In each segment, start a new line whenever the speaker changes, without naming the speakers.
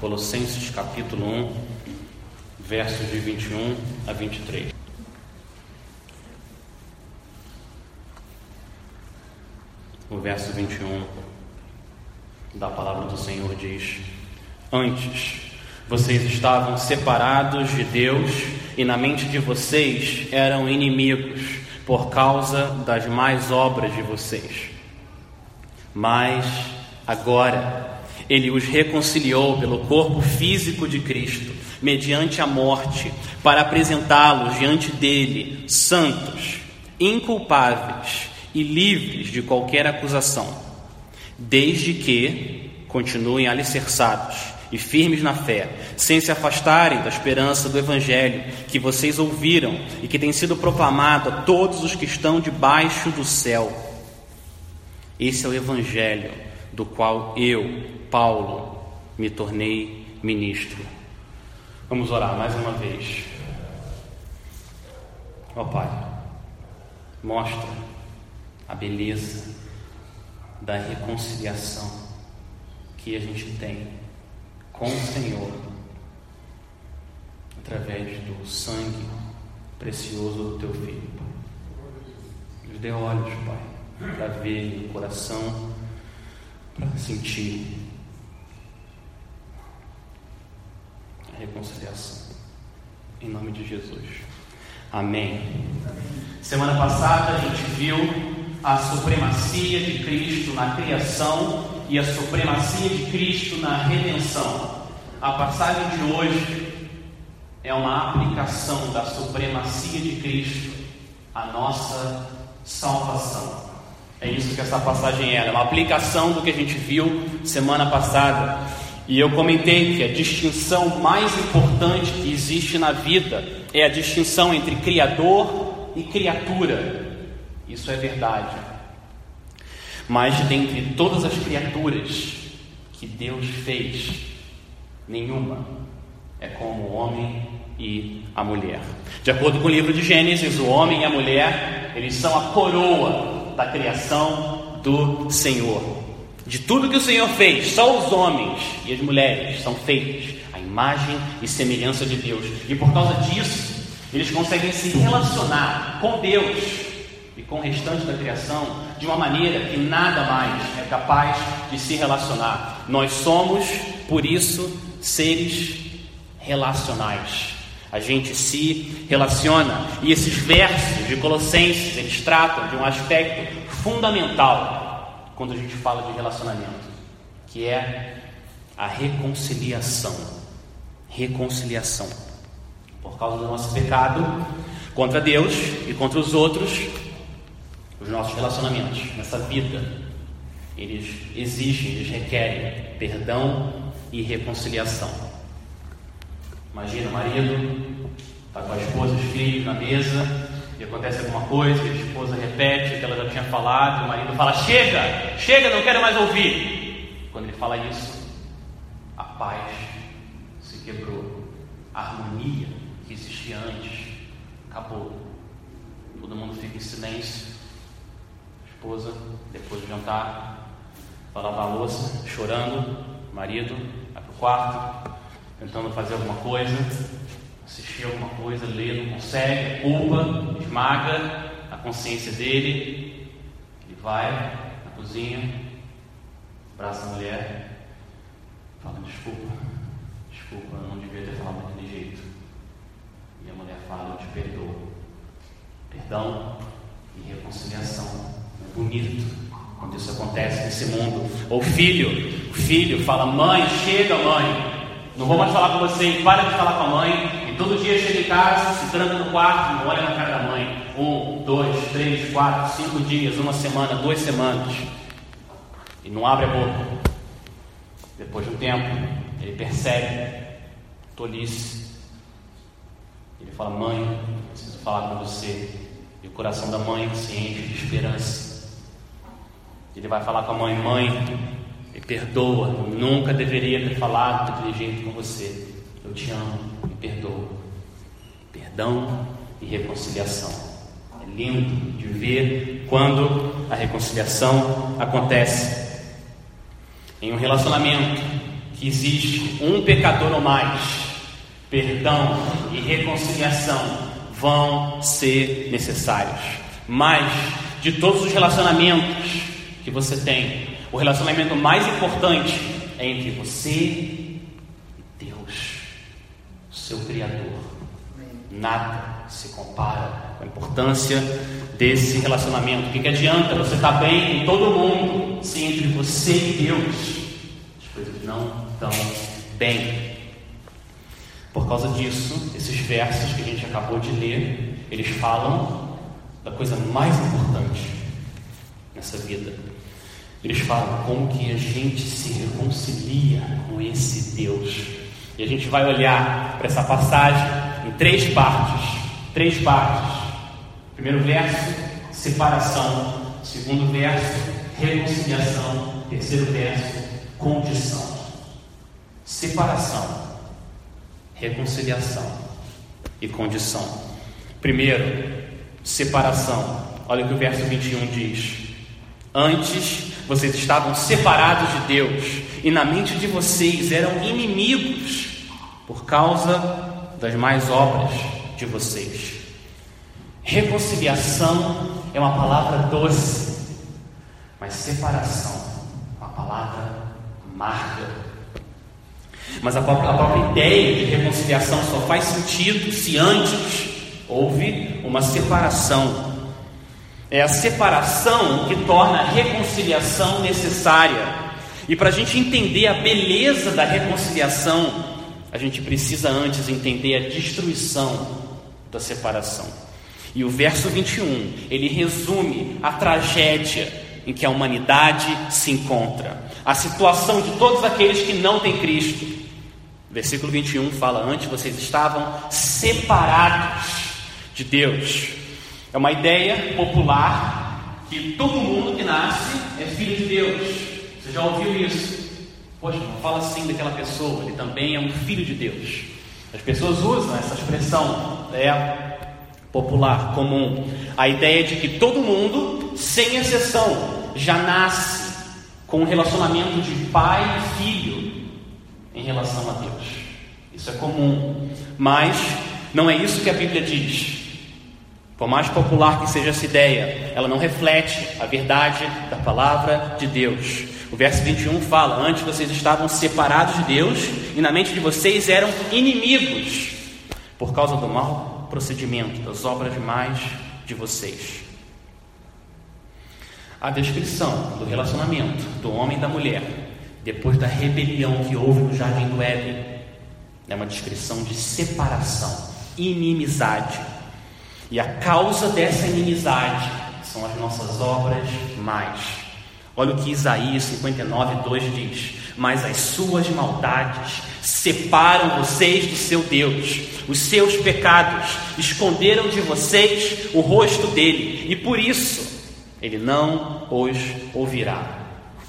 Colossenses capítulo 1, versos de 21 a 23. O verso 21 da palavra do Senhor diz: Antes vocês estavam separados de Deus e na mente de vocês eram inimigos por causa das más obras de vocês. Mas agora ele os reconciliou pelo corpo físico de Cristo, mediante a morte, para apresentá-los diante dele santos, inculpáveis e livres de qualquer acusação, desde que continuem alicerçados e firmes na fé, sem se afastarem da esperança do Evangelho que vocês ouviram e que tem sido proclamado a todos os que estão debaixo do céu. Esse é o Evangelho do qual eu, Paulo, me tornei ministro. Vamos orar mais uma vez. Ó oh, Pai, mostra a beleza da reconciliação que a gente tem com o Senhor através do sangue precioso do Teu Filho. Nos dê olhos, Pai, para ver o coração para sentir reconciliação. Em nome de Jesus. Amém. Semana passada a gente viu a supremacia de Cristo na criação e a supremacia de Cristo na redenção. A passagem de hoje é uma aplicação da supremacia de Cristo à nossa salvação. É isso que essa passagem era, uma aplicação do que a gente viu semana passada. E eu comentei que a distinção mais importante que existe na vida é a distinção entre Criador e criatura. Isso é verdade. Mas dentre todas as criaturas que Deus fez, nenhuma é como o homem e a mulher. De acordo com o livro de Gênesis, o homem e a mulher, eles são a coroa da criação do Senhor. De tudo que o Senhor fez, só os homens e as mulheres são feitos à imagem e semelhança de Deus. E por causa disso, eles conseguem se relacionar com Deus e com o restante da criação de uma maneira que nada mais é capaz de se relacionar. Nós somos, por isso, seres relacionais a gente se relaciona. E esses versos de Colossenses, eles tratam de um aspecto fundamental quando a gente fala de relacionamento, que é a reconciliação. Reconciliação. Por causa do nosso pecado contra Deus e contra os outros, os nossos relacionamentos nessa vida, eles exigem, eles requerem perdão e reconciliação. Imagina o marido, está com a esposa, os filhos na mesa, e acontece alguma coisa, a esposa repete o que ela já tinha falado, o marido fala: Chega, chega, não quero mais ouvir. Quando ele fala isso, a paz se quebrou, a harmonia que existia antes acabou. Todo mundo fica em silêncio. A esposa, depois do jantar, vai lavar a louça, chorando. O marido vai para o quarto, tentando fazer alguma coisa, assistir alguma coisa, ler, não consegue, culpa, esmaga a consciência dele, ele vai na cozinha, abraça a mulher, fala desculpa, desculpa, eu não devia ter falado daquele jeito. E a mulher fala, eu te perdoo. Perdão e reconciliação. É bonito quando isso acontece nesse mundo. Ou filho, o filho fala, mãe, chega mãe, não vou mais falar com você, para de falar com a mãe. Todo dia chega em casa, se tranca no quarto, não olha na cara da mãe. Um, dois, três, quatro, cinco dias, uma semana, duas semanas. E não abre a boca. Depois de um tempo, ele percebe tolice. Ele fala: Mãe, preciso falar com você. E o coração da mãe se enche de esperança. Ele vai falar com a mãe: Mãe, me perdoa, nunca deveria ter falado daquele jeito com você. Eu te amo, perdoa. Perdão e reconciliação. É lindo de ver quando a reconciliação acontece. Em um relacionamento que existe um pecador ou mais, perdão e reconciliação vão ser necessários. Mas de todos os relacionamentos que você tem, o relacionamento mais importante é entre você seu Criador. Nada se compara com a importância desse relacionamento. O que, que adianta você estar tá bem com todo mundo se entre você e Deus as coisas não estão bem? Por causa disso, esses versos que a gente acabou de ler, eles falam da coisa mais importante nessa vida. Eles falam como que a gente se reconcilia com esse Deus. E a gente vai olhar para essa passagem em três partes. Três partes. Primeiro verso, separação. Segundo verso, reconciliação. Terceiro verso, condição. Separação, reconciliação e condição. Primeiro, separação. Olha o que o verso 21 diz. Antes vocês estavam separados de Deus e na mente de vocês eram inimigos por causa das mais obras de vocês. Reconciliação é uma palavra doce, mas separação é uma palavra amarga. Mas a própria, a própria ideia de reconciliação só faz sentido se antes houve uma separação. É a separação que torna a reconciliação necessária. E para a gente entender a beleza da reconciliação, a gente precisa antes entender a destruição da separação. E o verso 21, ele resume a tragédia em que a humanidade se encontra, a situação de todos aqueles que não têm Cristo. Versículo 21 fala: Antes vocês estavam separados de Deus. É uma ideia popular que todo mundo que nasce é filho de Deus. Já ouviu isso? Poxa, não fala assim daquela pessoa, ele também é um filho de Deus. As pessoas usam essa expressão, é popular, comum, a ideia de que todo mundo, sem exceção, já nasce com um relacionamento de pai e filho em relação a Deus. Isso é comum, mas não é isso que a Bíblia diz. Por mais popular que seja essa ideia, ela não reflete a verdade da palavra de Deus. O verso 21 fala: Antes vocês estavam separados de Deus e na mente de vocês eram inimigos por causa do mal procedimento, das obras mais de vocês. A descrição do relacionamento do homem e da mulher, depois da rebelião que houve no jardim do Éden, é uma descrição de separação, inimizade. E a causa dessa inimizade são as nossas obras mais. Olha o que Isaías 59, 2 diz: Mas as suas maldades separam vocês do seu Deus. Os seus pecados esconderam de vocês o rosto dele, e por isso ele não os ouvirá.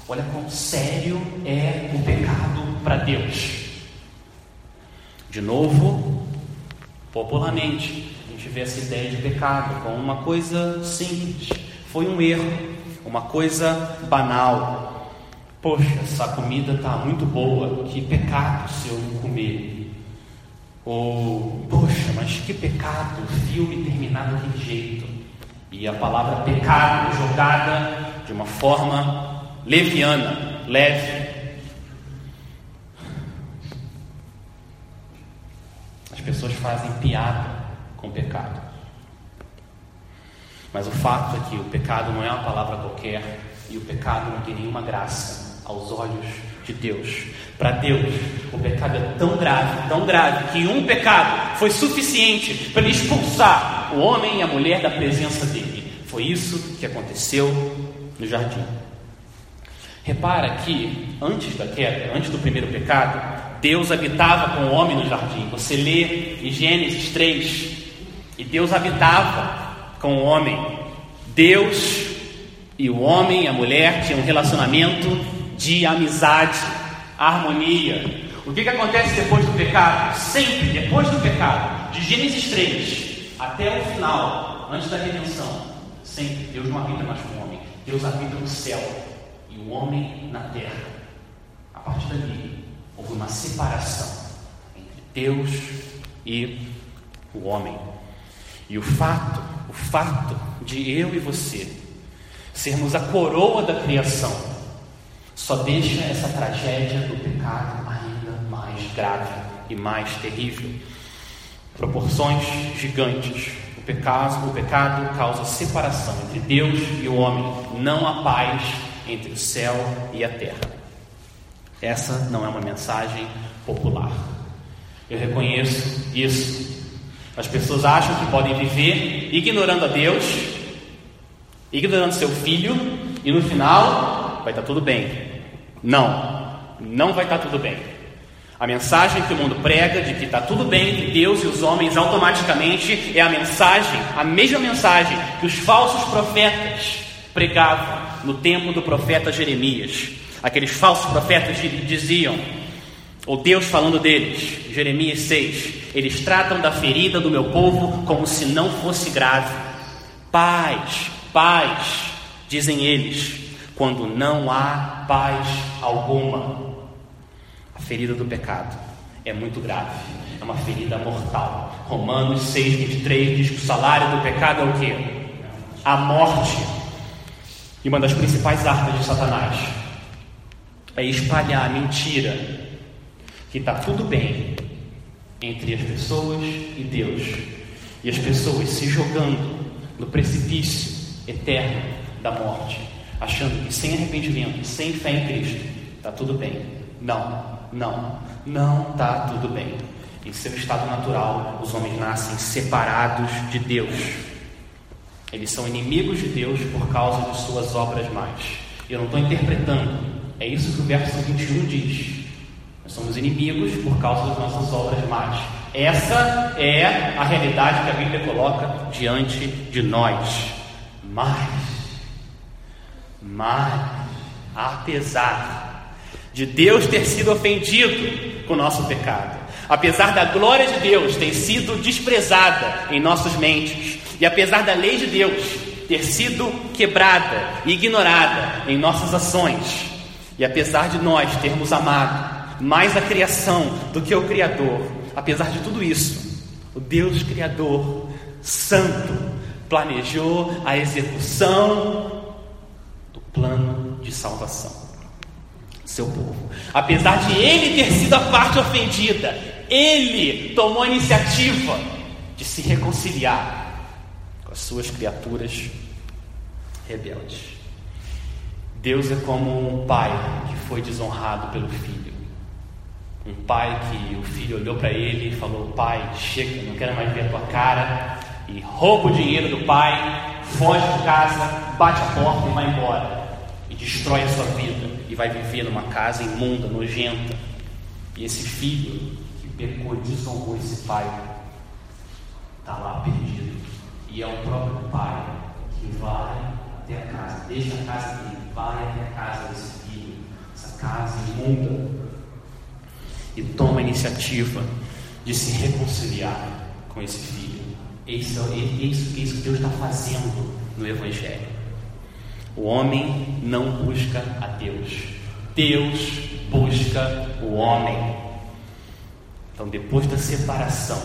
Olha quão sério é o pecado para Deus. De novo, popularmente, a gente vê essa ideia de pecado como uma coisa simples. Foi um erro, uma coisa banal, Poxa, essa comida está muito boa, que pecado se eu não comer. Ou, poxa, mas que pecado o filme terminar daquele jeito. E a palavra pecado jogada de uma forma leviana, leve. As pessoas fazem piada com o pecado. Mas o fato é que o pecado não é uma palavra qualquer e o pecado não tem nenhuma graça aos olhos de Deus. Para Deus, o pecado é tão grave, tão grave, que um pecado foi suficiente para ele expulsar o homem e a mulher da presença dele. Foi isso que aconteceu no jardim. Repara que antes da queda, antes do primeiro pecado, Deus habitava com o homem no jardim. Você lê em Gênesis 3, e Deus habitava com o homem. Deus e o homem a mulher tinham um relacionamento de amizade, harmonia. O que, que acontece depois do pecado? Sempre depois do pecado, de Gênesis 3 até o final, antes da redenção, sempre Deus não habita mais com o homem, Deus habita no céu e o homem na terra. A partir dali, houve uma separação entre Deus e o homem. E o fato, o fato de eu e você sermos a coroa da criação, só deixa essa tragédia do pecado ainda mais grave e mais terrível. Proporções gigantes. O pecado, o pecado causa separação entre Deus e o homem, não há paz entre o céu e a terra. Essa não é uma mensagem popular. Eu reconheço isso. As pessoas acham que podem viver ignorando a Deus, ignorando seu filho, e no final vai estar tudo bem. Não, não vai estar tudo bem. A mensagem que o mundo prega de que está tudo bem entre Deus e os homens automaticamente é a mensagem, a mesma mensagem que os falsos profetas pregavam no tempo do profeta Jeremias. Aqueles falsos profetas diziam: ou Deus falando deles, Jeremias 6, eles tratam da ferida do meu povo como se não fosse grave. Paz, paz, dizem eles, quando não há paz alguma. A ferida do pecado é muito grave, é uma ferida mortal. Romanos 6, 23 diz que o salário do pecado é o que? A morte. E uma das principais armas de Satanás é espalhar a mentira que está tudo bem entre as pessoas e Deus, e as pessoas se jogando no precipício eterno da morte, achando que sem arrependimento, sem fé em Cristo, está tudo bem. Não, não, não está tudo bem. Em seu estado natural, os homens nascem separados de Deus. Eles são inimigos de Deus por causa de suas obras más. Eu não estou interpretando, é isso que o verso 21 diz. Nós somos inimigos por causa das nossas obras más. Essa é a realidade que a Bíblia coloca diante de nós. Mas, mas, apesar de Deus ter sido ofendido com o nosso pecado, apesar da glória de Deus ter sido desprezada em nossas mentes, e apesar da lei de Deus ter sido quebrada e ignorada em nossas ações, e apesar de nós termos amado mais a criação do que o Criador. Apesar de tudo isso, o Deus Criador, Santo, planejou a execução do plano de salvação. Seu povo. Apesar de ele ter sido a parte ofendida, ele tomou a iniciativa de se reconciliar com as suas criaturas rebeldes. Deus é como um pai que foi desonrado pelo filho. Um pai que o filho olhou para ele e falou: Pai, chega, não quero mais ver a tua cara. E rouba o dinheiro do pai, foge de casa, bate a porta e vai embora. E destrói a sua vida. E vai viver numa casa imunda, nojenta. E esse filho que pecou e desonrou esse pai, está lá perdido. E é o próprio pai que vai até a casa, deixa a casa dele, vai até a casa desse filho, essa casa imunda e toma a iniciativa de se reconciliar com esse filho. Isso é isso, isso que Deus está fazendo no Evangelho. O homem não busca a Deus, Deus busca o homem. Então, depois da separação,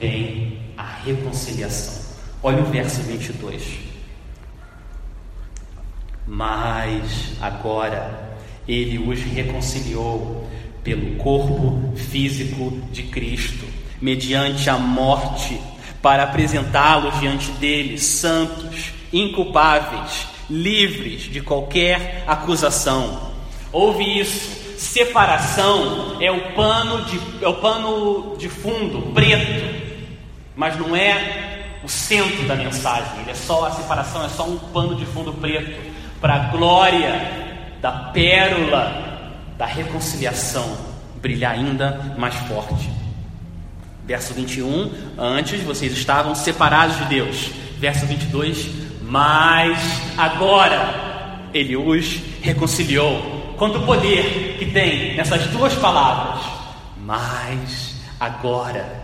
vem a reconciliação. Olha o verso 22. Mas agora ele os reconciliou pelo corpo físico de Cristo, mediante a morte, para apresentá-los diante dele santos, inculpáveis, livres de qualquer acusação. Ouve isso. Separação é o pano de, é o pano de fundo preto, mas não é o centro da mensagem. Ele é só a separação é só um pano de fundo preto para a glória da pérola da reconciliação brilhar ainda mais forte. Verso 21, antes vocês estavam separados de Deus. Verso 22, mas agora ele os reconciliou. Quanto poder que tem nessas duas palavras, mas agora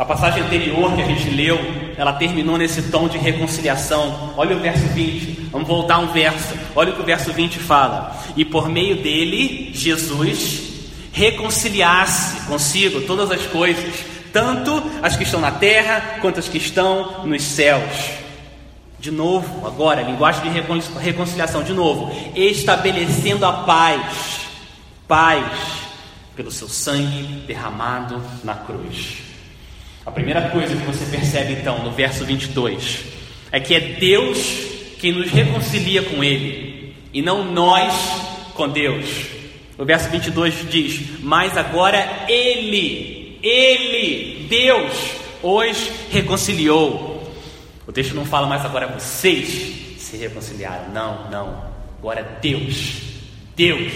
a passagem anterior que a gente leu, ela terminou nesse tom de reconciliação. Olha o verso 20. Vamos voltar um verso. Olha o que o verso 20 fala. E por meio dele, Jesus, reconciliar-se consigo todas as coisas, tanto as que estão na terra quanto as que estão nos céus. De novo, agora, linguagem de reconciliação, de novo, estabelecendo a paz, paz, pelo seu sangue derramado na cruz. A primeira coisa que você percebe então no verso 22 é que é Deus quem nos reconcilia com Ele e não nós com Deus. O verso 22 diz: Mas agora Ele, Ele, Deus, os reconciliou o texto não fala mais agora vocês se reconciliaram. Não, não. Agora Deus, Deus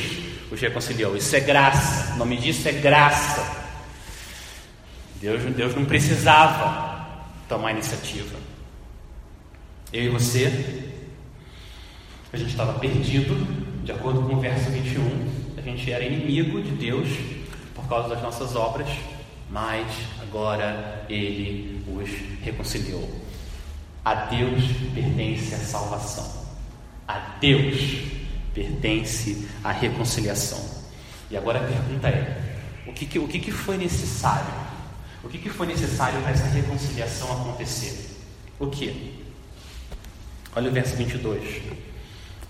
os reconciliou. Isso é graça. O nome disso é graça. Deus, Deus não precisava tomar iniciativa. Eu e você, a gente estava perdido, de acordo com o verso 21. A gente era inimigo de Deus por causa das nossas obras, mas agora Ele os reconciliou. A Deus pertence a salvação. A Deus pertence a reconciliação. E agora a pergunta é: o que, o que foi necessário? O que, que foi necessário para essa reconciliação acontecer? O que? Olha o verso 22.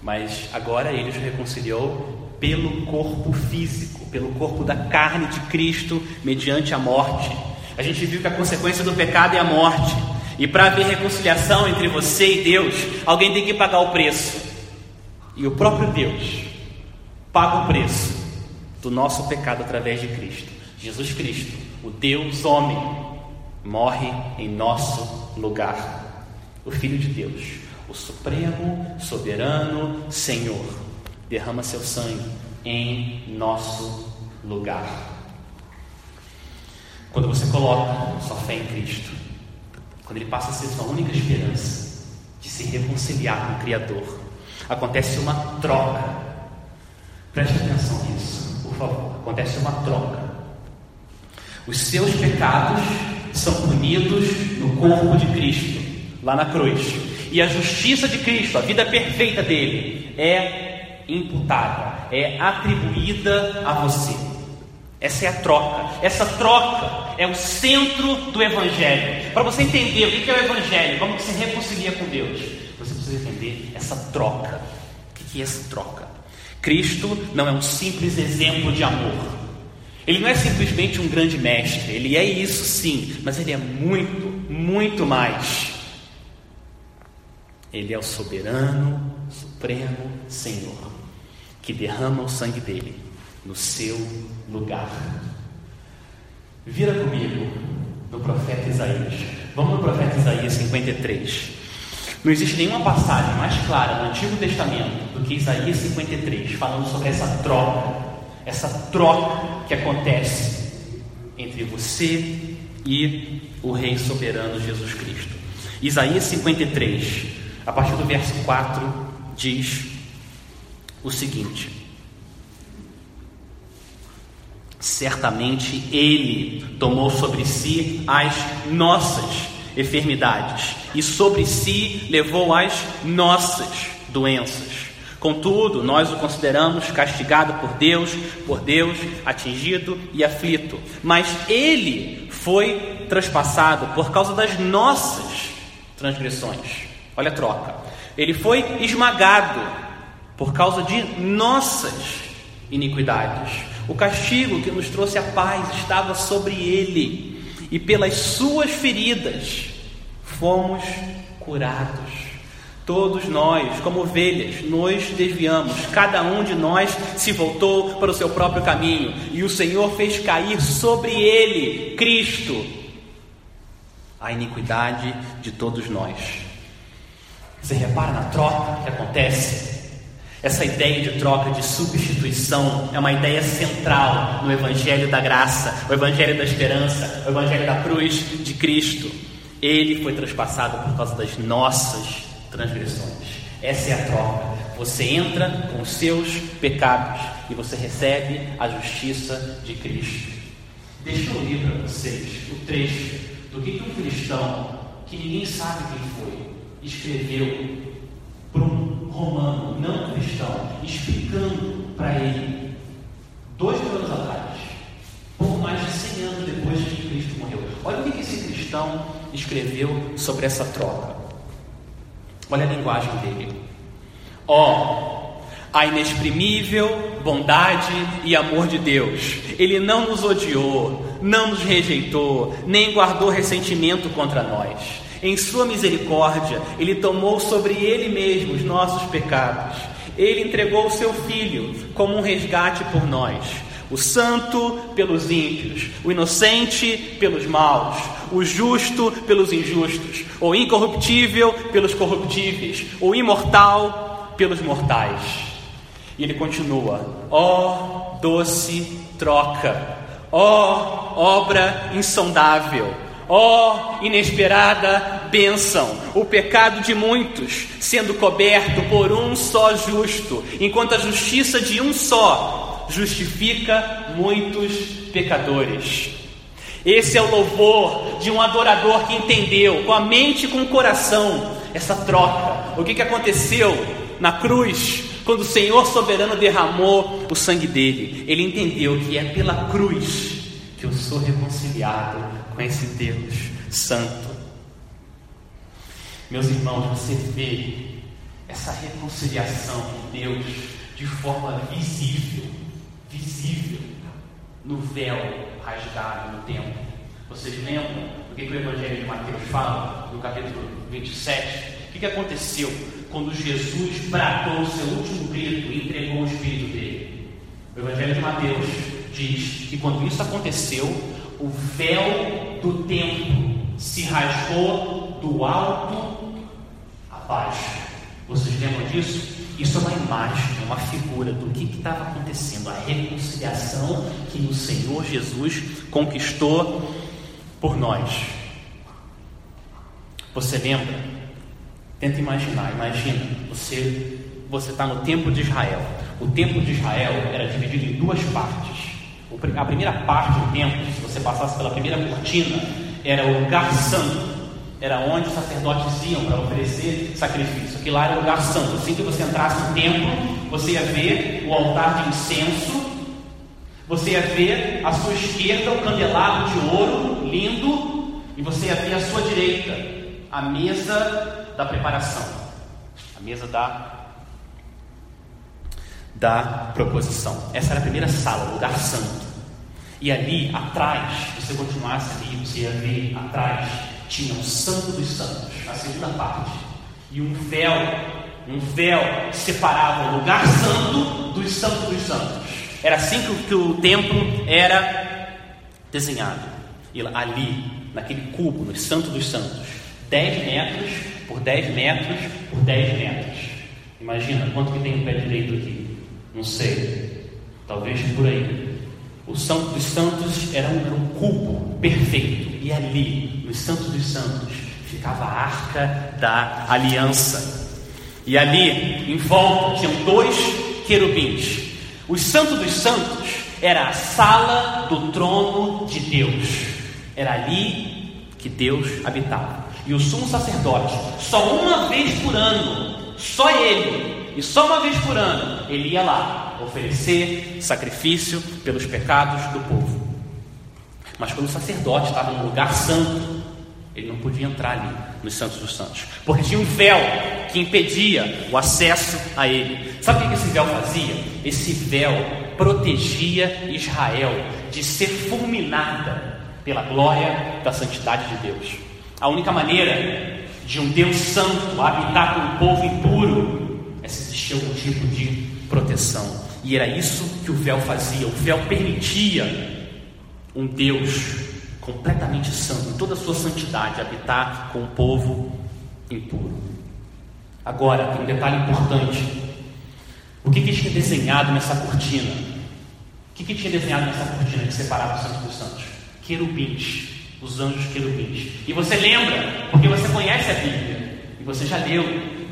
Mas agora ele os reconciliou pelo corpo físico, pelo corpo da carne de Cristo, mediante a morte. A gente viu que a consequência do pecado é a morte. E para haver reconciliação entre você e Deus, alguém tem que pagar o preço. E o próprio Deus paga o preço do nosso pecado através de Cristo. Jesus Cristo, o Deus homem, morre em nosso lugar. O Filho de Deus, o Supremo, Soberano Senhor, derrama seu sangue em nosso lugar. Quando você coloca sua fé em Cristo, quando ele passa a ser sua única esperança de se reconciliar com o Criador, acontece uma troca. Preste atenção nisso, por favor. Acontece uma troca. Os seus pecados são punidos no corpo de Cristo, lá na cruz. E a justiça de Cristo, a vida perfeita dele, é imputada, é atribuída a você. Essa é a troca. Essa troca é o centro do Evangelho. Para você entender o que é o Evangelho, como se reconcilia com Deus, você precisa entender essa troca. O que é essa troca? Cristo não é um simples exemplo de amor. Ele não é simplesmente um grande mestre. Ele é isso sim, mas ele é muito, muito mais. Ele é o soberano, supremo Senhor, que derrama o sangue dele no seu lugar. Vira comigo no profeta Isaías. Vamos no profeta Isaías 53. Não existe nenhuma passagem mais clara no Antigo Testamento do que Isaías 53, falando sobre essa troca, essa troca que acontece entre você e o Rei soberano Jesus Cristo. Isaías 53, a partir do verso 4, diz o seguinte: Certamente Ele tomou sobre si as nossas enfermidades e sobre si levou as nossas doenças. Contudo, nós o consideramos castigado por Deus, por Deus, atingido e aflito. Mas ele foi transpassado por causa das nossas transgressões. Olha a troca. Ele foi esmagado por causa de nossas iniquidades. O castigo que nos trouxe a paz estava sobre ele, e pelas suas feridas fomos curados. Todos nós, como ovelhas, nos desviamos, cada um de nós se voltou para o seu próprio caminho, e o Senhor fez cair sobre ele, Cristo, a iniquidade de todos nós. Você repara na troca que acontece essa ideia de troca, de substituição, é uma ideia central no Evangelho da graça, o Evangelho da esperança, o Evangelho da cruz de Cristo. Ele foi traspassado por causa das nossas transgressões. Essa é a troca. Você entra com os seus pecados e você recebe a justiça de Cristo. Deixa eu ler para vocês o trecho do que, um cristão, que ninguém sabe quem foi, escreveu para um romano não cristão, explicando para ele, dois mil anos atrás, pouco mais de 100 anos depois que Cristo morreu. Olha o que esse cristão escreveu sobre essa troca. Olha a linguagem dele. Ó, oh, a inexprimível bondade e amor de Deus. Ele não nos odiou, não nos rejeitou, nem guardou ressentimento contra nós. Em Sua misericórdia, Ele tomou sobre Ele mesmo os nossos pecados. Ele entregou o Seu Filho como um resgate por nós. O santo pelos ímpios, o inocente pelos maus, o justo pelos injustos, o incorruptível pelos corruptíveis, o imortal pelos mortais. E ele continua: ó oh, doce troca, ó oh, obra insondável, ó oh, inesperada bênção, o pecado de muitos sendo coberto por um só justo, enquanto a justiça de um só justifica muitos pecadores. Esse é o louvor de um adorador que entendeu com a mente e com o coração essa troca. O que, que aconteceu na cruz quando o Senhor soberano derramou o sangue dele? Ele entendeu que é pela cruz que eu sou reconciliado com esse Deus santo. Meus irmãos, você vê essa reconciliação de Deus de forma visível, visível, no véu rasgado no templo. Vocês lembram o que, o Evangelho de Mateus fala, no capítulo 27? O que, aconteceu quando Jesus bradou o seu último grito e entregou o Espírito dele? O Evangelho de Mateus diz que quando isso aconteceu, o véu do templo se rasgou do alto a baixo. Vocês lembram disso? Isso é uma imagem, é uma figura do que estava acontecendo, a reconciliação que o Senhor Jesus conquistou por nós. Você lembra? Tenta imaginar, imagina, você você está no templo de Israel. O templo de Israel era dividido em duas partes. A primeira parte do templo, se você passasse pela primeira cortina, era o lugar santo, era onde os sacerdotes iam para oferecer sacrifício. Aquilo lá era o lugar santo. Assim que você entrasse no templo, você ia ver o altar de incenso, você ia ver à sua esquerda o candelabro de ouro lindo, e você ia ver à sua direita a mesa da preparação, a mesa da da proposição. Essa era a primeira sala, o lugar santo. E ali atrás, se você continuasse ali, você ia ver atrás, tinha o Santo dos Santos, a segunda parte. E um véu, um véu separava o lugar santo dos santos dos santos. Era assim que o, que o templo era desenhado. E ali, naquele cubo, no Santo dos Santos, 10 metros por 10 metros por 10 metros. Imagina quanto que tem um pé direito aqui. Não sei. Talvez por aí. O Santo dos Santos era um, era um cubo perfeito. E ali, no Santo dos Santos, ficava a arca da aliança. E ali, em volta, tinham dois querubins. O Santo dos Santos era a sala do trono de Deus. Era ali que Deus habitava. E o sumo sacerdote, só uma vez por ano, só ele e só uma vez por ano ele ia lá oferecer sacrifício pelos pecados do povo. Mas quando o sacerdote estava no lugar santo, ele não podia entrar ali nos Santos dos Santos, porque tinha um véu que impedia o acesso a ele. Sabe o que esse véu fazia? Esse véu protegia Israel de ser fulminada pela glória da santidade de Deus. A única maneira de um Deus santo habitar com um povo impuro é se existia algum tipo de proteção. E era isso que o véu fazia. O véu permitia um Deus completamente santo, em toda a sua santidade, habitar com o povo impuro. Agora, tem um detalhe importante. O que, que tinha desenhado nessa cortina? O que, que tinha desenhado nessa cortina que separava os santos dos santos? Querubins, os anjos querubins. E você lembra, porque você conhece a Bíblia, e você já leu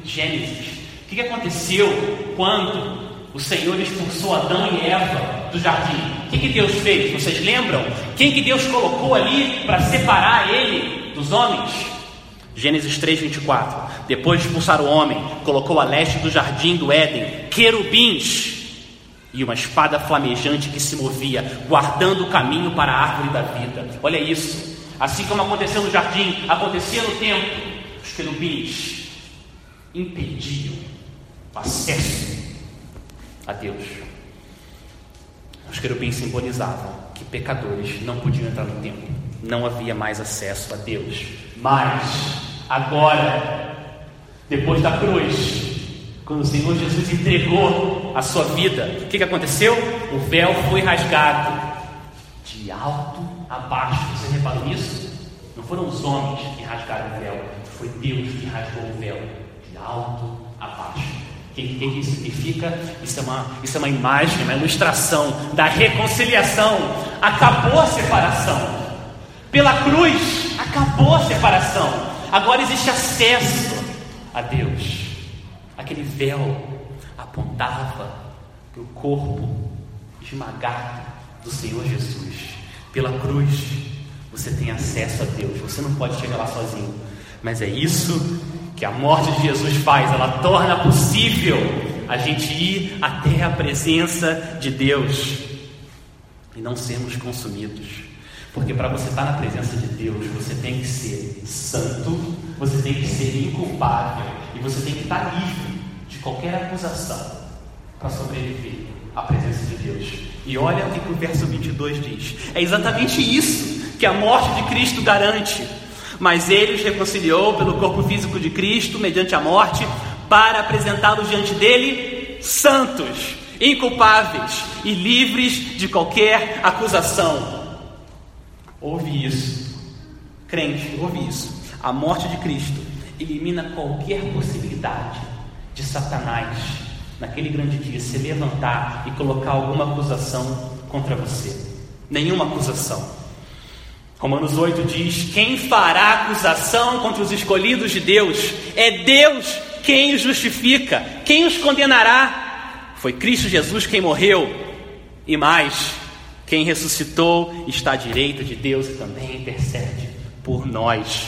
Gênesis, que, que aconteceu quando o Senhor expulsou Adão e Eva do jardim? Que, que Deus fez? Vocês lembram? Quem que Deus colocou ali para separar ele dos homens? Gênesis 3, 24. Depois de expulsar o homem, colocou a leste do jardim do Éden querubins e uma espada flamejante que se movia, guardando o caminho para a árvore da vida. Olha isso. Assim como aconteceu no jardim, acontecia no templo, os querubins impediam o acesso a Deus. Os querubins simbolizavam que pecadores não podiam entrar no templo, não havia mais acesso a Deus. Mas, agora, depois da cruz, quando o Senhor Jesus entregou a sua vida, o que, que aconteceu? O véu foi rasgado de alto a baixo. Você reparou nisso? Não foram os homens que rasgaram o véu, foi Deus que rasgou o véu de alto a baixo. O que, que isso significa? Isso é, uma, isso é uma imagem, uma ilustração da reconciliação. Acabou a separação. Pela cruz, acabou a separação. Agora existe acesso a Deus. Aquele véu apontava para o corpo esmagado do Senhor Jesus. Pela cruz, você tem acesso a Deus. Você não pode chegar lá sozinho. Mas é isso que a morte de Jesus faz. Ela torna possível a gente ir até a presença de Deus e não sermos consumidos. Porque para você estar na presença de Deus, você tem que ser santo, você tem que ser inculpável e você tem que estar livre de qualquer acusação para sobreviver à presença de Deus. E olha o que o verso 22 diz: é exatamente isso que a morte de Cristo garante. Mas ele os reconciliou pelo corpo físico de Cristo, mediante a morte, para apresentá-los diante dele santos, inculpáveis e livres de qualquer acusação. Ouve isso, crente, ouve isso. A morte de Cristo elimina qualquer possibilidade de Satanás, naquele grande dia, se levantar e colocar alguma acusação contra você. Nenhuma acusação. Romanos 8 diz: Quem fará acusação contra os escolhidos de Deus? É Deus quem os justifica. Quem os condenará? Foi Cristo Jesus quem morreu. E mais, quem ressuscitou está à direita de Deus e também intercede por nós.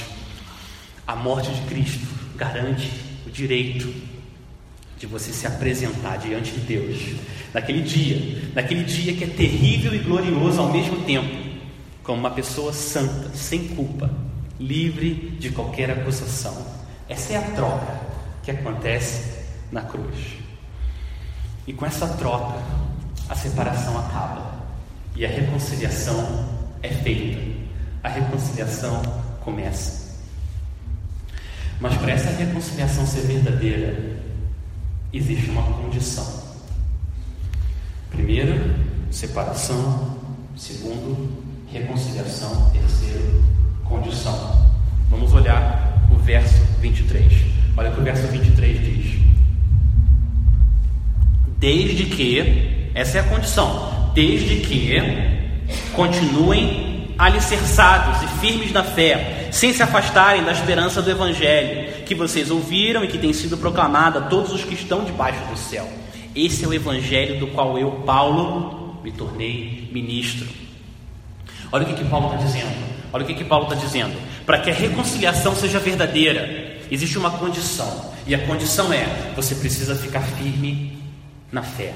A morte de Cristo garante o direito de você se apresentar diante de Deus naquele dia, naquele dia que é terrível e glorioso ao mesmo tempo, como uma pessoa santa, sem culpa, livre de qualquer acusação. Essa é a troca que acontece na cruz. E com essa troca, a separação acaba. E a reconciliação é feita. A reconciliação começa. Mas para essa reconciliação ser verdadeira, existe uma condição. Primeiro, separação. Segundo, reconciliação. Terceiro, condição. Vamos olhar o verso 23. Olha o que o verso 23 diz. Desde que, essa é a condição, desde que continuem alicerçados e firmes na fé, sem se afastarem da esperança do Evangelho, que vocês ouviram e que tem sido proclamada a todos os que estão debaixo do céu. Esse é o Evangelho do qual eu, Paulo, me tornei ministro. Olha o que, que Paulo está dizendo. Olha o que, que Paulo está dizendo. Para que a reconciliação seja verdadeira, existe uma condição. E a condição é: você precisa ficar firme na fé.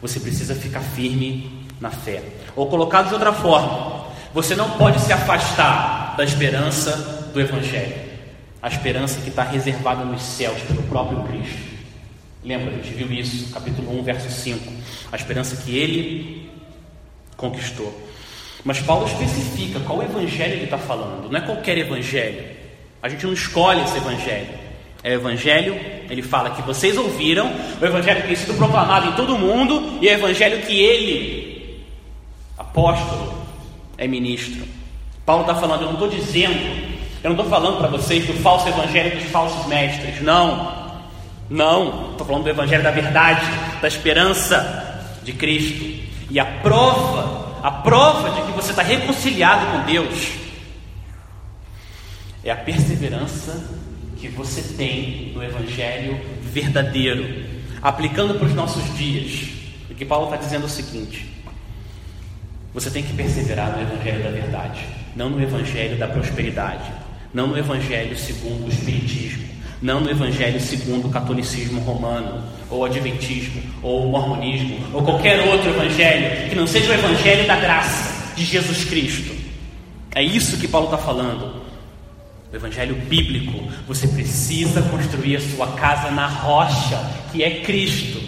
Você precisa ficar firme na fé. Ou colocado de outra forma, você não pode se afastar da esperança do Evangelho. A esperança que está reservada nos céus pelo próprio Cristo. Lembra, a gente viu isso, capítulo 1, verso 5. A esperança que ele conquistou. Mas Paulo especifica qual evangelho ele está falando. Não é qualquer evangelho. A gente não escolhe esse evangelho. É o evangelho, ele fala que vocês ouviram, o evangelho que tem sido proclamado em todo o mundo, e o evangelho que ele, apóstolo, é ministro. Paulo está falando, eu não estou dizendo, eu não estou falando para vocês do falso evangelho dos falsos mestres, não. Não, estou falando do evangelho da verdade, da esperança de Cristo. E a prova, a prova de que você está reconciliado com Deus, é a perseverança que você tem no Evangelho verdadeiro, aplicando para os nossos dias. O que Paulo está dizendo é o seguinte: você tem que perseverar no Evangelho da verdade, não no Evangelho da prosperidade, não no Evangelho segundo o Espiritismo, não no Evangelho segundo o catolicismo romano, ou adventismo, ou mormonismo, ou qualquer outro Evangelho que não seja o Evangelho da graça de Jesus Cristo. É isso que Paulo está falando. O Evangelho bíblico, você precisa construir a sua casa na rocha, que é Cristo,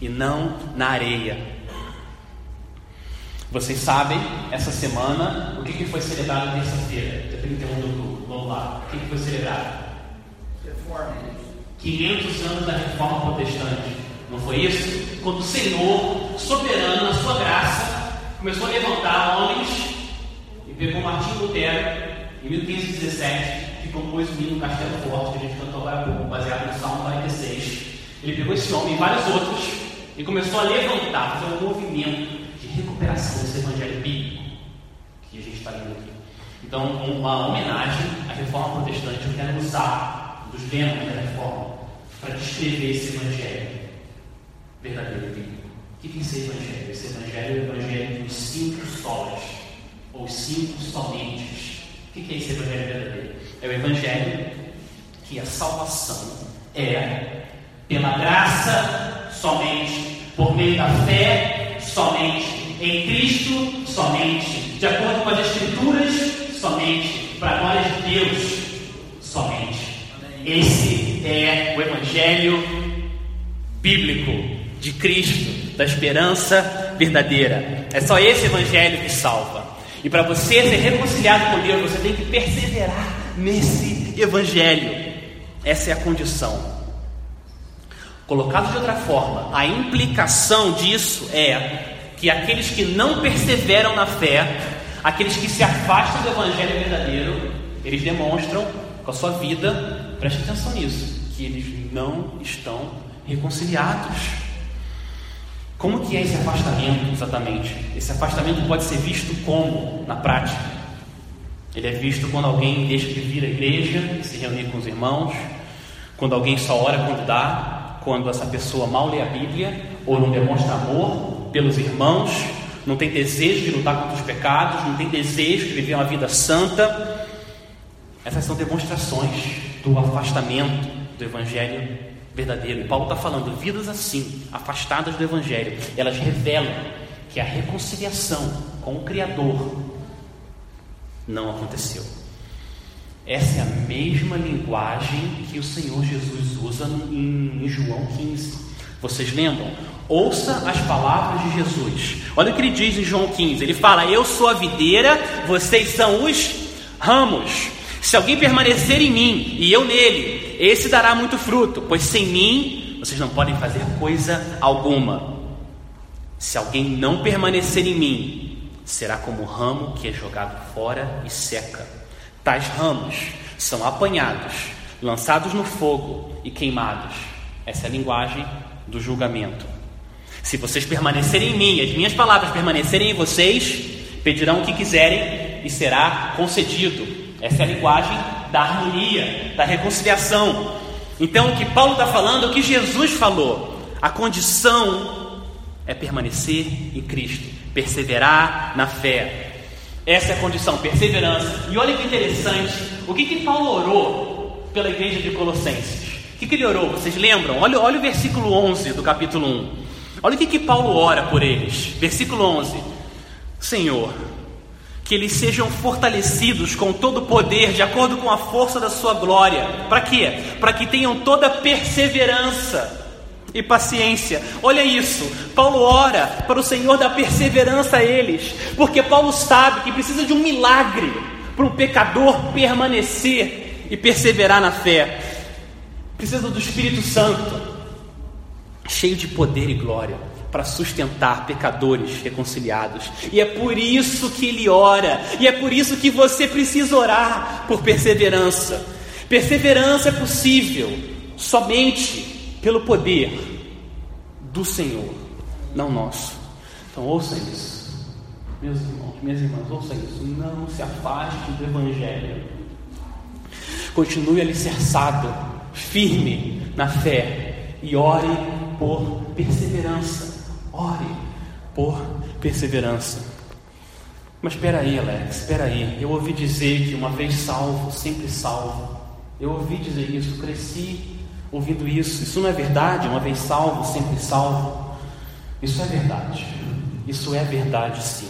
e não na areia. Vocês sabem, essa semana, o que, foi celebrado terça-feira, dia 31 de outubro? Vamos lá. O que, que foi celebrado? Reforma. 500 anos da reforma protestante. Não foi isso? Quando o Senhor, soberano, na sua graça, começou a levantar homens e pegou Martim Lutero em 1517 que compôs o hino Castelo Forte, que a gente cantou agora há pouco, baseado no Salmo 46. Ele pegou esse homem e vários outros e começou a levantar, fazer um movimento de recuperação desse evangelho bíblico que a gente está lendo aqui. Então, uma homenagem à reforma protestante, eu quero usar dos lemas da reforma para descrever esse evangelho verdadeiro bíblico. O que é esse evangelho? Esse evangelho é o evangelho dos cinco solos, ou cinco somente. O que é esse evangelho verdadeiro? É o evangelho que a salvação é pela graça somente, por meio da fé somente, em Cristo somente, de acordo com as Escrituras somente, para a glória de Deus. Esse é o evangelho bíblico de Cristo, da esperança verdadeira. É só esse evangelho que salva. E para você ser reconciliado com Deus, você tem que perseverar nesse evangelho. Essa é a condição. Colocado de outra forma, a implicação disso é que aqueles que não perseveram na fé, aqueles que se afastam do evangelho verdadeiro, eles demonstram com a sua vida, preste atenção nisso, que eles não estão reconciliados. Como que é esse afastamento exatamente? Esse afastamento pode ser visto como na prática? Ele é visto quando alguém deixa de vir à igreja se reunir com os irmãos, quando alguém só ora quando dá, quando essa pessoa mal lê a Bíblia ou não demonstra amor pelos irmãos, não tem desejo de lutar contra os pecados, não tem desejo de viver uma vida santa. Essas são demonstrações do afastamento do Evangelho verdadeiro. E Paulo está falando, vidas assim, afastadas do Evangelho, elas revelam que a reconciliação com o Criador não aconteceu. Essa é a mesma linguagem que o Senhor Jesus usa em, João 15. Vocês lembram? Ouça as palavras de Jesus. Olha o que ele diz em João 15. Ele fala: Eu sou a videira, vocês são os ramos. Se alguém permanecer em mim e eu nele, esse dará muito fruto, pois sem mim vocês não podem fazer coisa alguma. Se alguém não permanecer em mim, será como o ramo que é jogado fora e seca. Tais ramos são apanhados, lançados no fogo e queimados. Essa é a linguagem do julgamento. Se vocês permanecerem em mim, as minhas palavras permanecerem em vocês, pedirão o que quiserem e será concedido. Essa é a linguagem da harmonia, da reconciliação. Então, o que Paulo está falando, o que Jesus falou, a condição é permanecer em Cristo perseverar na fé. Essa é a condição, perseverança. E olha que interessante, o que, que Paulo orou pela igreja de Colossenses? O que, que ele orou? Vocês lembram? Olha, olha o versículo 11 do capítulo 1. Olha o que, que Paulo ora por eles. Versículo 11: Senhor, que eles sejam fortalecidos com todo o poder, de acordo com a força da sua glória. Para quê? Para que tenham toda perseverança e paciência. Olha isso. Paulo ora para o Senhor dar perseverança a eles, porque Paulo sabe que precisa de um milagre para um pecador permanecer e perseverar na fé. Precisa do Espírito Santo, cheio de poder e glória, para sustentar pecadores reconciliados. E é por isso que ele ora, e é por isso que você precisa orar por perseverança. Perseverança é possível somente pelo poder do Senhor, não nosso. Então ouça isso, meus irmãos, minhas irmãs, ouça isso. Não se afaste do Evangelho. Continue alicerçado, firme na fé e ore por perseverança. Ore por perseverança. Mas espera aí, Alex, espera aí. Eu ouvi dizer que uma vez salvo, sempre salvo. Eu ouvi dizer isso, cresci ouvindo isso. Isso não é verdade? Uma vez salvo, sempre salvo. Isso é verdade. Isso é verdade, sim.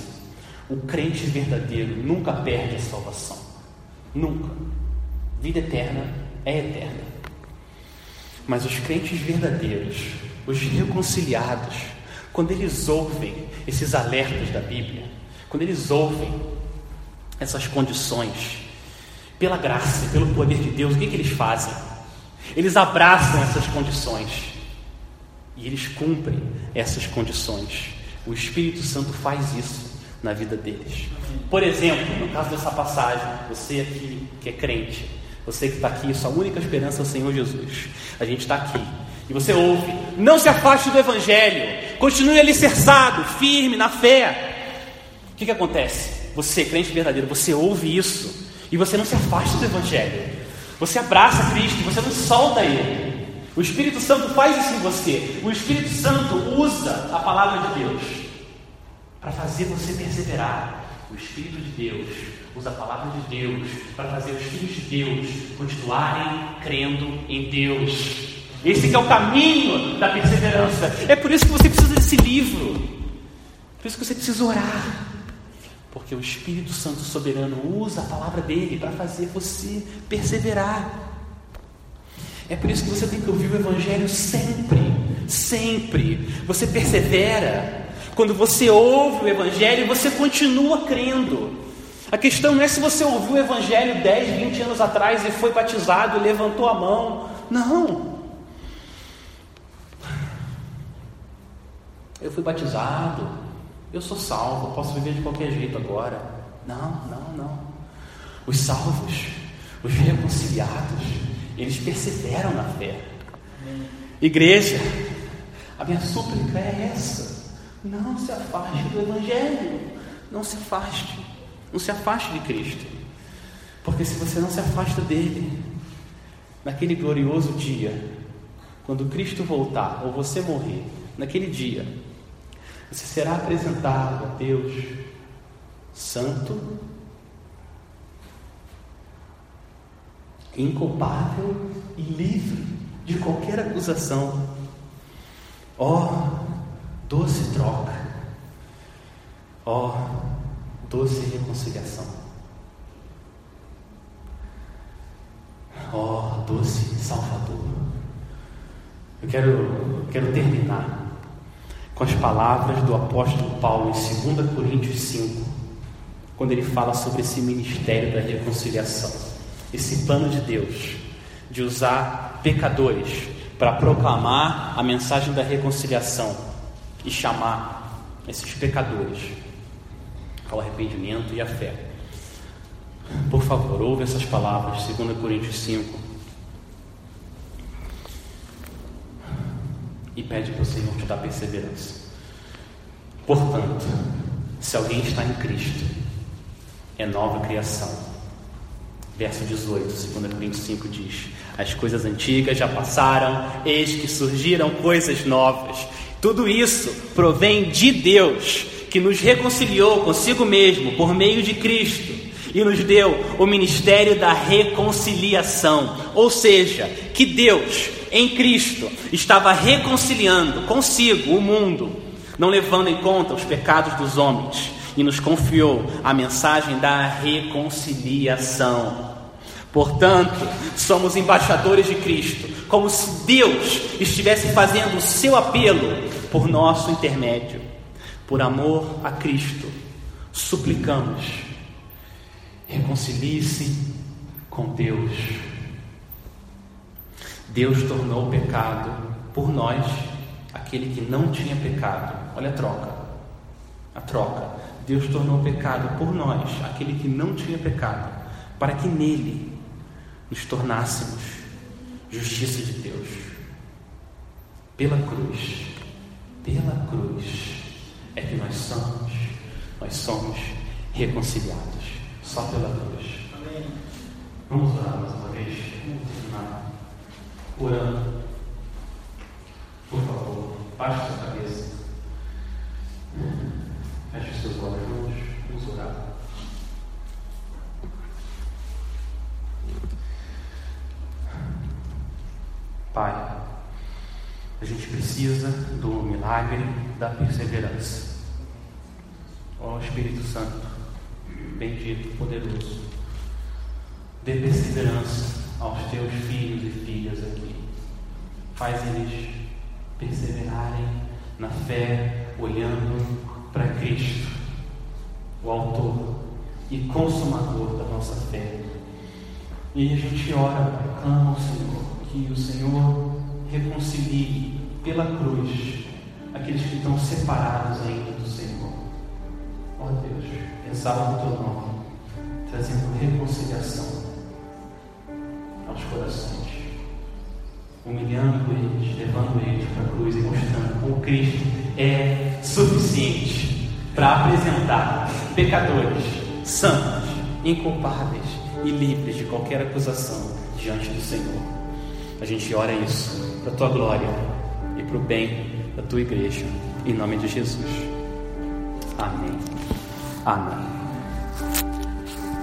O crente verdadeiro nunca perde a salvação. Nunca. Vida eterna é eterna. Mas os crentes verdadeiros, os reconciliados, quando eles ouvem esses alertas da Bíblia, quando eles ouvem essas condições, pela graça, pelo poder de Deus, o que, que eles fazem? Eles abraçam essas condições e eles cumprem essas condições. O Espírito Santo faz isso na vida deles. Por exemplo, no caso dessa passagem, você aqui que é crente, você que está aqui, sua única esperança é o Senhor Jesus. A gente está aqui. E você ouve, não se afaste do Evangelho, continue alicerçado, firme na fé. O que, que acontece? Você, crente verdadeiro, você ouve isso e você não se afasta do Evangelho. Você abraça Cristo, você não solta Ele. O Espírito Santo faz isso em você. O Espírito Santo usa a palavra de Deus para fazer você perseverar. O Espírito de Deus usa a palavra de Deus para fazer os filhos de Deus continuarem crendo em Deus. Esse é o caminho da perseverança. É por isso que você precisa desse livro. Por isso que você precisa orar. Porque o Espírito Santo soberano usa a palavra dele para fazer você perseverar. É por isso que você tem que ouvir o Evangelho sempre, sempre. Você persevera. Quando você ouve o Evangelho, você continua crendo. A questão não é se você ouviu o Evangelho 10, 20 anos atrás e foi batizado levantou a mão. Não. Eu fui batizado, eu sou salvo, posso viver de qualquer jeito agora. Não, não, não. Os salvos, os reconciliados, eles perseveram na fé. Igreja, a minha súplica é essa: não se afaste do Evangelho, não se afaste, não se afaste de Cristo, porque se você não se afasta dele, naquele glorioso dia, quando Cristo voltar ou você morrer, naquele dia, você será apresentado a Deus santo, inculpável e livre de qualquer acusação. Ó, oh, doce troca. Ó, oh, doce reconciliação. Ó, oh, doce Salvador. Eu quero, quero terminar com as palavras do apóstolo Paulo em 2 Coríntios 5, quando ele fala sobre esse ministério da reconciliação esse plano de Deus de usar pecadores para proclamar a mensagem da reconciliação e chamar esses pecadores ao arrependimento e à fé. Por favor, ouve essas palavras, 2 Coríntios 5. E pede para o Senhor te dar perseverança. Portanto, se alguém está em Cristo, é nova criação Verso 18, 2 Coríntios 5 diz: As coisas antigas já passaram, eis que surgiram coisas novas. Tudo isso provém de Deus, que nos reconciliou consigo mesmo por meio de Cristo e nos deu o ministério da reconciliação. Ou seja, que Deus, em Cristo, estava reconciliando consigo o mundo, não levando em conta os pecados dos homens e nos confiou a mensagem da reconciliação. Portanto, somos embaixadores de Cristo, como se Deus estivesse fazendo o seu apelo por nosso intermédio. Por amor a Cristo, suplicamos, reconcilie-se com Deus. Deus tornou o pecado por nós aquele que não tinha pecado. Olha a troca. A troca. Deus tornou pecado por nós, aquele que não tinha pecado, para que nele nos tornássemos justiça de Deus. Pela cruz, pela cruz é que nós somos, nós somos reconciliados, só pela cruz. Amém. Vamos orar mais uma vez, vamos terminar orando. Por favor, baixe sua cabeça. Feche seus olhos, vamos, vamos orar. Pai, a gente precisa do milagre da perseverança. Ó Espírito Santo, bendito, poderoso, dê perseverança aos teus filhos e filhas aqui. Faz eles perseverarem na fé, olhando para Cristo, o Autor e Consumador da nossa fé. E a gente ora, clama ao Senhor, que o Senhor reconcilie pela cruz aqueles que estão separados ainda do Senhor. Ó oh Deus, exalta o teu nome, trazendo reconciliação aos corações, humilhando eles, levando eles para a cruz e mostrando como Cristo é suficiente para apresentar pecadores santos, inculpáveis e livres de qualquer acusação diante do Senhor. A gente ora isso para a tua glória e para o bem da tua igreja, em nome de Jesus. Amém. Amém.